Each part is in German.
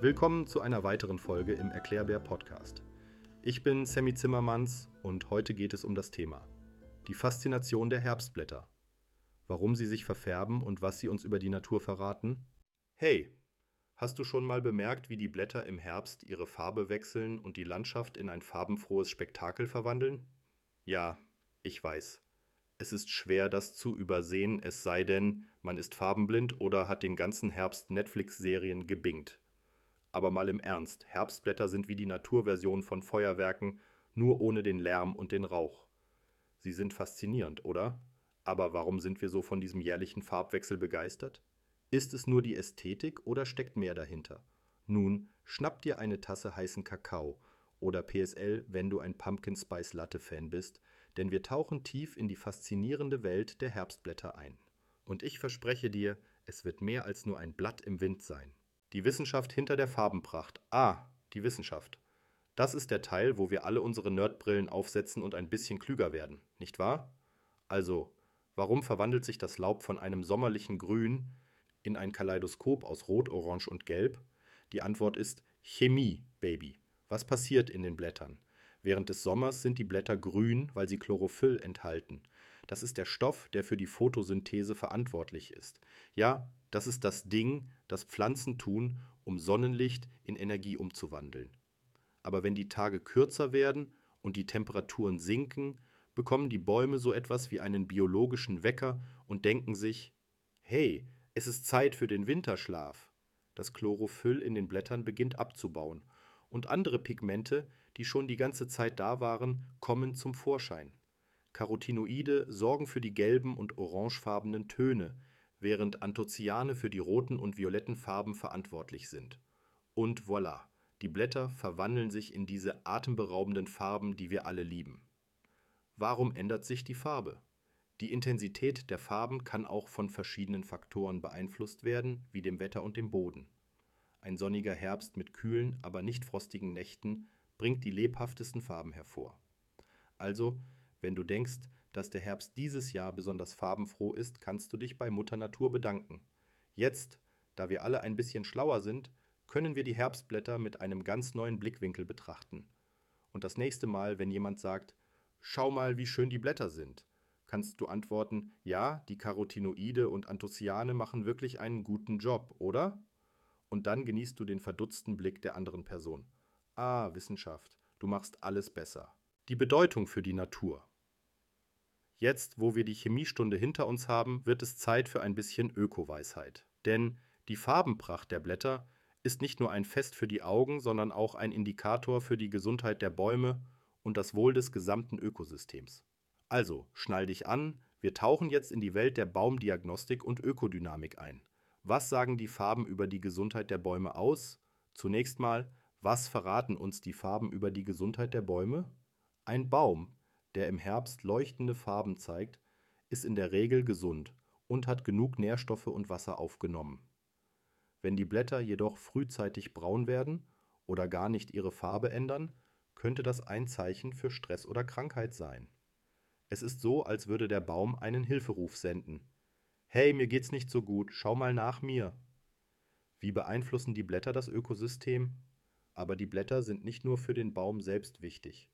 Willkommen zu einer weiteren Folge im Erklärbär Podcast. Ich bin Sammy Zimmermanns und heute geht es um das Thema die Faszination der Herbstblätter. Warum sie sich verfärben und was sie uns über die Natur verraten? Hey, hast du schon mal bemerkt, wie die Blätter im Herbst ihre Farbe wechseln und die Landschaft in ein farbenfrohes Spektakel verwandeln? Ja, ich weiß. Es ist schwer, das zu übersehen, es sei denn, man ist farbenblind oder hat den ganzen Herbst Netflix-Serien gebingt. Aber mal im Ernst, Herbstblätter sind wie die Naturversion von Feuerwerken, nur ohne den Lärm und den Rauch. Sie sind faszinierend, oder? Aber warum sind wir so von diesem jährlichen Farbwechsel begeistert? Ist es nur die Ästhetik oder steckt mehr dahinter? Nun, schnapp dir eine Tasse heißen Kakao oder PSL, wenn du ein Pumpkin Spice Latte Fan bist, denn wir tauchen tief in die faszinierende Welt der Herbstblätter ein. Und ich verspreche dir, es wird mehr als nur ein Blatt im Wind sein. Die Wissenschaft hinter der Farbenpracht. Ah, die Wissenschaft. Das ist der Teil, wo wir alle unsere Nerdbrillen aufsetzen und ein bisschen klüger werden, nicht wahr? Also, warum verwandelt sich das Laub von einem sommerlichen Grün in ein Kaleidoskop aus Rot, Orange und Gelb? Die Antwort ist Chemie, Baby. Was passiert in den Blättern? Während des Sommers sind die Blätter grün, weil sie Chlorophyll enthalten. Das ist der Stoff, der für die Photosynthese verantwortlich ist. Ja, das ist das Ding, das Pflanzen tun, um Sonnenlicht in Energie umzuwandeln. Aber wenn die Tage kürzer werden und die Temperaturen sinken, bekommen die Bäume so etwas wie einen biologischen Wecker und denken sich, hey, es ist Zeit für den Winterschlaf. Das Chlorophyll in den Blättern beginnt abzubauen und andere Pigmente, die schon die ganze Zeit da waren, kommen zum Vorschein. Carotinoide sorgen für die gelben und orangefarbenen Töne, während Anthocyane für die roten und violetten Farben verantwortlich sind. Und voilà, die Blätter verwandeln sich in diese atemberaubenden Farben, die wir alle lieben. Warum ändert sich die Farbe? Die Intensität der Farben kann auch von verschiedenen Faktoren beeinflusst werden, wie dem Wetter und dem Boden. Ein sonniger Herbst mit kühlen, aber nicht frostigen Nächten bringt die lebhaftesten Farben hervor. Also, wenn du denkst, dass der Herbst dieses Jahr besonders farbenfroh ist, kannst du dich bei Mutter Natur bedanken. Jetzt, da wir alle ein bisschen schlauer sind, können wir die Herbstblätter mit einem ganz neuen Blickwinkel betrachten. Und das nächste Mal, wenn jemand sagt, schau mal, wie schön die Blätter sind, kannst du antworten, ja, die Carotinoide und Anthocyane machen wirklich einen guten Job, oder? Und dann genießt du den verdutzten Blick der anderen Person. Ah, Wissenschaft, du machst alles besser. Die Bedeutung für die Natur. Jetzt, wo wir die Chemiestunde hinter uns haben, wird es Zeit für ein bisschen Ökoweisheit. Denn die Farbenpracht der Blätter ist nicht nur ein Fest für die Augen, sondern auch ein Indikator für die Gesundheit der Bäume und das Wohl des gesamten Ökosystems. Also, schnall dich an, wir tauchen jetzt in die Welt der Baumdiagnostik und Ökodynamik ein. Was sagen die Farben über die Gesundheit der Bäume aus? Zunächst mal, was verraten uns die Farben über die Gesundheit der Bäume? Ein Baum der im Herbst leuchtende Farben zeigt, ist in der Regel gesund und hat genug Nährstoffe und Wasser aufgenommen. Wenn die Blätter jedoch frühzeitig braun werden oder gar nicht ihre Farbe ändern, könnte das ein Zeichen für Stress oder Krankheit sein. Es ist so, als würde der Baum einen Hilferuf senden. Hey, mir geht's nicht so gut, schau mal nach mir. Wie beeinflussen die Blätter das Ökosystem? Aber die Blätter sind nicht nur für den Baum selbst wichtig.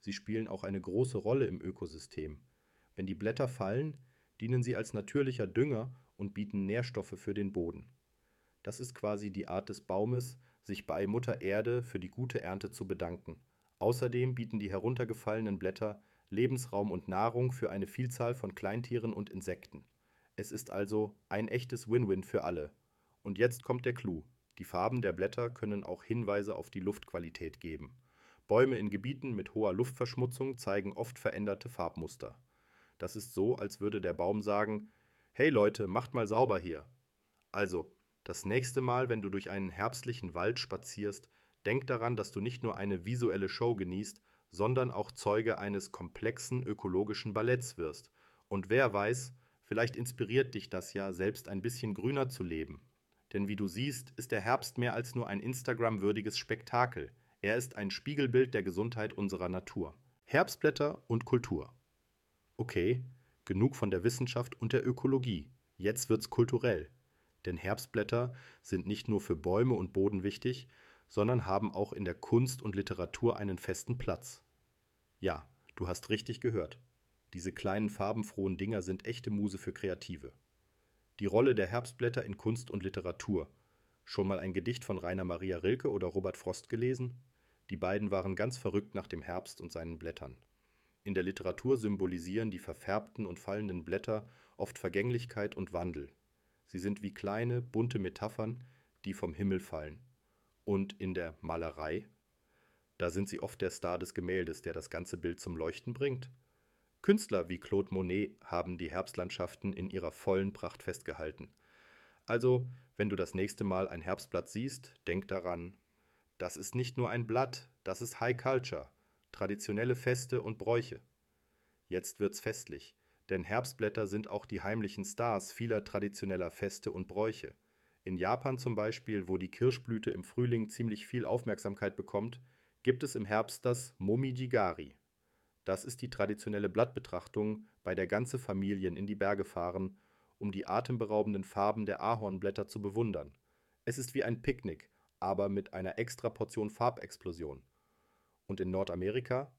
Sie spielen auch eine große Rolle im Ökosystem. Wenn die Blätter fallen, dienen sie als natürlicher Dünger und bieten Nährstoffe für den Boden. Das ist quasi die Art des Baumes, sich bei Mutter Erde für die gute Ernte zu bedanken. Außerdem bieten die heruntergefallenen Blätter Lebensraum und Nahrung für eine Vielzahl von Kleintieren und Insekten. Es ist also ein echtes Win-Win für alle. Und jetzt kommt der Clou. Die Farben der Blätter können auch Hinweise auf die Luftqualität geben. Bäume in Gebieten mit hoher Luftverschmutzung zeigen oft veränderte Farbmuster. Das ist so, als würde der Baum sagen: Hey Leute, macht mal sauber hier. Also, das nächste Mal, wenn du durch einen herbstlichen Wald spazierst, denk daran, dass du nicht nur eine visuelle Show genießt, sondern auch Zeuge eines komplexen ökologischen Balletts wirst. Und wer weiß, vielleicht inspiriert dich das ja, selbst ein bisschen grüner zu leben. Denn wie du siehst, ist der Herbst mehr als nur ein Instagram-würdiges Spektakel. Er ist ein Spiegelbild der Gesundheit unserer Natur. Herbstblätter und Kultur. Okay, genug von der Wissenschaft und der Ökologie. Jetzt wird's kulturell. Denn Herbstblätter sind nicht nur für Bäume und Boden wichtig, sondern haben auch in der Kunst und Literatur einen festen Platz. Ja, du hast richtig gehört. Diese kleinen farbenfrohen Dinger sind echte Muse für Kreative. Die Rolle der Herbstblätter in Kunst und Literatur. Schon mal ein Gedicht von Rainer Maria Rilke oder Robert Frost gelesen? Die beiden waren ganz verrückt nach dem Herbst und seinen Blättern. In der Literatur symbolisieren die verfärbten und fallenden Blätter oft Vergänglichkeit und Wandel. Sie sind wie kleine, bunte Metaphern, die vom Himmel fallen. Und in der Malerei? Da sind sie oft der Star des Gemäldes, der das ganze Bild zum Leuchten bringt. Künstler wie Claude Monet haben die Herbstlandschaften in ihrer vollen Pracht festgehalten. Also, wenn du das nächste Mal ein Herbstblatt siehst, denk daran, das ist nicht nur ein Blatt, das ist High Culture, traditionelle Feste und Bräuche. Jetzt wird's festlich, denn Herbstblätter sind auch die heimlichen Stars vieler traditioneller Feste und Bräuche. In Japan zum Beispiel, wo die Kirschblüte im Frühling ziemlich viel Aufmerksamkeit bekommt, gibt es im Herbst das Momijigari. Das ist die traditionelle Blattbetrachtung, bei der ganze Familien in die Berge fahren, um die atemberaubenden Farben der Ahornblätter zu bewundern. Es ist wie ein Picknick, aber mit einer extra Portion Farbexplosion. Und in Nordamerika?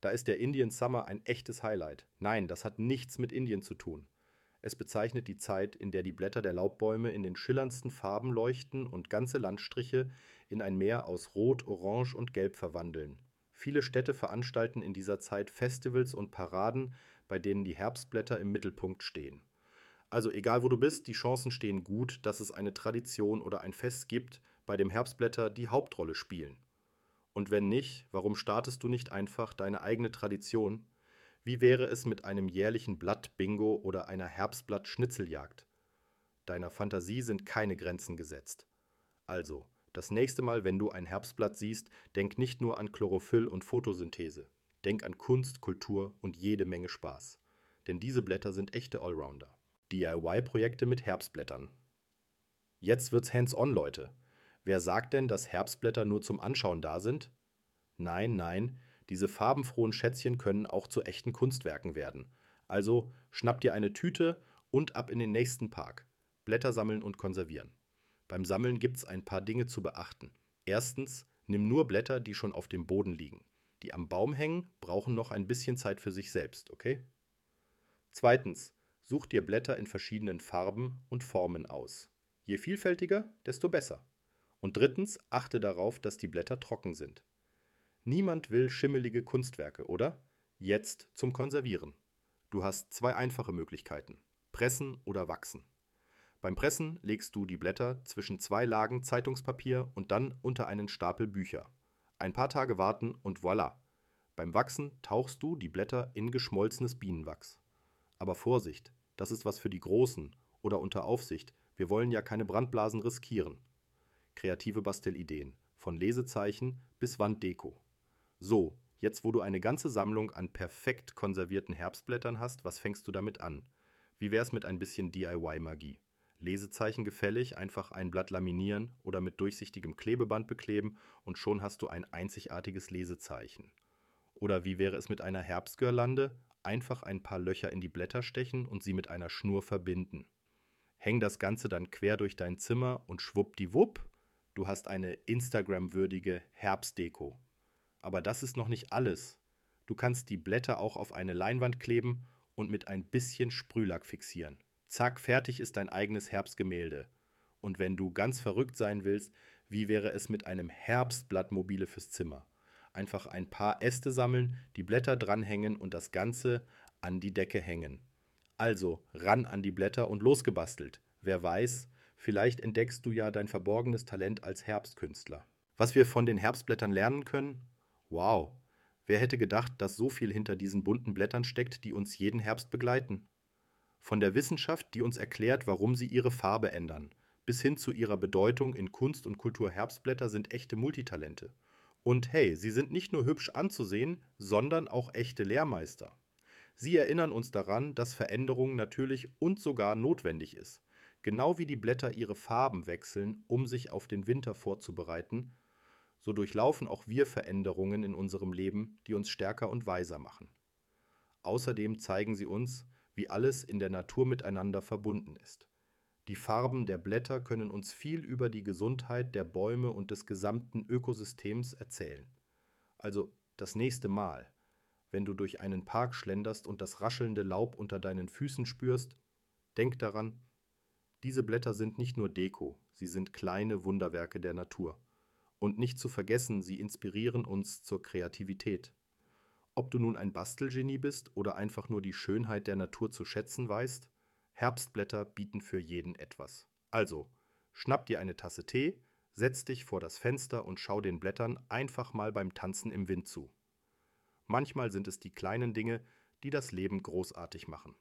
Da ist der Indian Summer ein echtes Highlight. Nein, das hat nichts mit Indien zu tun. Es bezeichnet die Zeit, in der die Blätter der Laubbäume in den schillerndsten Farben leuchten und ganze Landstriche in ein Meer aus Rot, Orange und Gelb verwandeln. Viele Städte veranstalten in dieser Zeit Festivals und Paraden, bei denen die Herbstblätter im Mittelpunkt stehen. Also egal wo du bist, die Chancen stehen gut, dass es eine Tradition oder ein Fest gibt, bei dem Herbstblätter die Hauptrolle spielen. Und wenn nicht, warum startest du nicht einfach deine eigene Tradition? Wie wäre es mit einem jährlichen Blatt-Bingo oder einer Herbstblatt-Schnitzeljagd? Deiner Fantasie sind keine Grenzen gesetzt. Also, das nächste Mal, wenn du ein Herbstblatt siehst, denk nicht nur an Chlorophyll und Photosynthese. Denk an Kunst, Kultur und jede Menge Spaß. Denn diese Blätter sind echte Allrounder. DIY-Projekte mit Herbstblättern. Jetzt wird's hands-on, Leute. Wer sagt denn, dass Herbstblätter nur zum Anschauen da sind? Nein, nein, diese farbenfrohen Schätzchen können auch zu echten Kunstwerken werden. Also schnapp dir eine Tüte und ab in den nächsten Park. Blätter sammeln und konservieren. Beim Sammeln gibt es ein paar Dinge zu beachten. Erstens, nimm nur Blätter, die schon auf dem Boden liegen. Die am Baum hängen, brauchen noch ein bisschen Zeit für sich selbst, okay? Zweitens, such dir Blätter in verschiedenen Farben und Formen aus. Je vielfältiger, desto besser. Und drittens, achte darauf, dass die Blätter trocken sind. Niemand will schimmelige Kunstwerke, oder? Jetzt zum Konservieren. Du hast zwei einfache Möglichkeiten: Pressen oder Wachsen. Beim Pressen legst du die Blätter zwischen zwei Lagen Zeitungspapier und dann unter einen Stapel Bücher. Ein paar Tage warten und voilà. Beim Wachsen tauchst du die Blätter in geschmolzenes Bienenwachs. Aber Vorsicht, das ist was für die Großen oder unter Aufsicht. Wir wollen ja keine Brandblasen riskieren. Kreative Bastelideen. Von Lesezeichen bis Wanddeko. So, jetzt wo du eine ganze Sammlung an perfekt konservierten Herbstblättern hast, was fängst du damit an? Wie wär's mit ein bisschen DIY-Magie? Lesezeichen gefällig, einfach ein Blatt laminieren oder mit durchsichtigem Klebeband bekleben und schon hast du ein einzigartiges Lesezeichen. Oder wie wäre es mit einer Herbstgirlande? Einfach ein paar Löcher in die Blätter stechen und sie mit einer Schnur verbinden. Häng das Ganze dann quer durch dein Zimmer und schwuppdiwupp, du hast eine Instagram-würdige Herbstdeko. Aber das ist noch nicht alles. Du kannst die Blätter auch auf eine Leinwand kleben und mit ein bisschen Sprühlack fixieren. Zack, fertig ist dein eigenes Herbstgemälde. Und wenn du ganz verrückt sein willst, wie wäre es mit einem Herbstblattmobile fürs Zimmer? Einfach ein paar Äste sammeln, die Blätter dranhängen und das Ganze an die Decke hängen. Also ran an die Blätter und losgebastelt. Wer weiß, vielleicht entdeckst du ja dein verborgenes Talent als Herbstkünstler. Was wir von den Herbstblättern lernen können? Wow, wer hätte gedacht, dass so viel hinter diesen bunten Blättern steckt, die uns jeden Herbst begleiten? Von der Wissenschaft, die uns erklärt, warum sie ihre Farbe ändern, bis hin zu ihrer Bedeutung in Kunst und Kultur Herbstblätter sind echte Multitalente. Und hey, sie sind nicht nur hübsch anzusehen, sondern auch echte Lehrmeister. Sie erinnern uns daran, dass Veränderung natürlich und sogar notwendig ist. Genau wie die Blätter ihre Farben wechseln, um sich auf den Winter vorzubereiten, so durchlaufen auch wir Veränderungen in unserem Leben, die uns stärker und weiser machen. Außerdem zeigen sie uns, wie alles in der Natur miteinander verbunden ist. Die Farben der Blätter können uns viel über die Gesundheit der Bäume und des gesamten Ökosystems erzählen. Also das nächste Mal, wenn du durch einen Park schlenderst und das raschelnde Laub unter deinen Füßen spürst, denk daran, diese Blätter sind nicht nur Deko, sie sind kleine Wunderwerke der Natur. Und nicht zu vergessen, sie inspirieren uns zur Kreativität. Ob du nun ein Bastelgenie bist oder einfach nur die Schönheit der Natur zu schätzen weißt, Herbstblätter bieten für jeden etwas. Also, schnapp dir eine Tasse Tee, setz dich vor das Fenster und schau den Blättern einfach mal beim Tanzen im Wind zu. Manchmal sind es die kleinen Dinge, die das Leben großartig machen.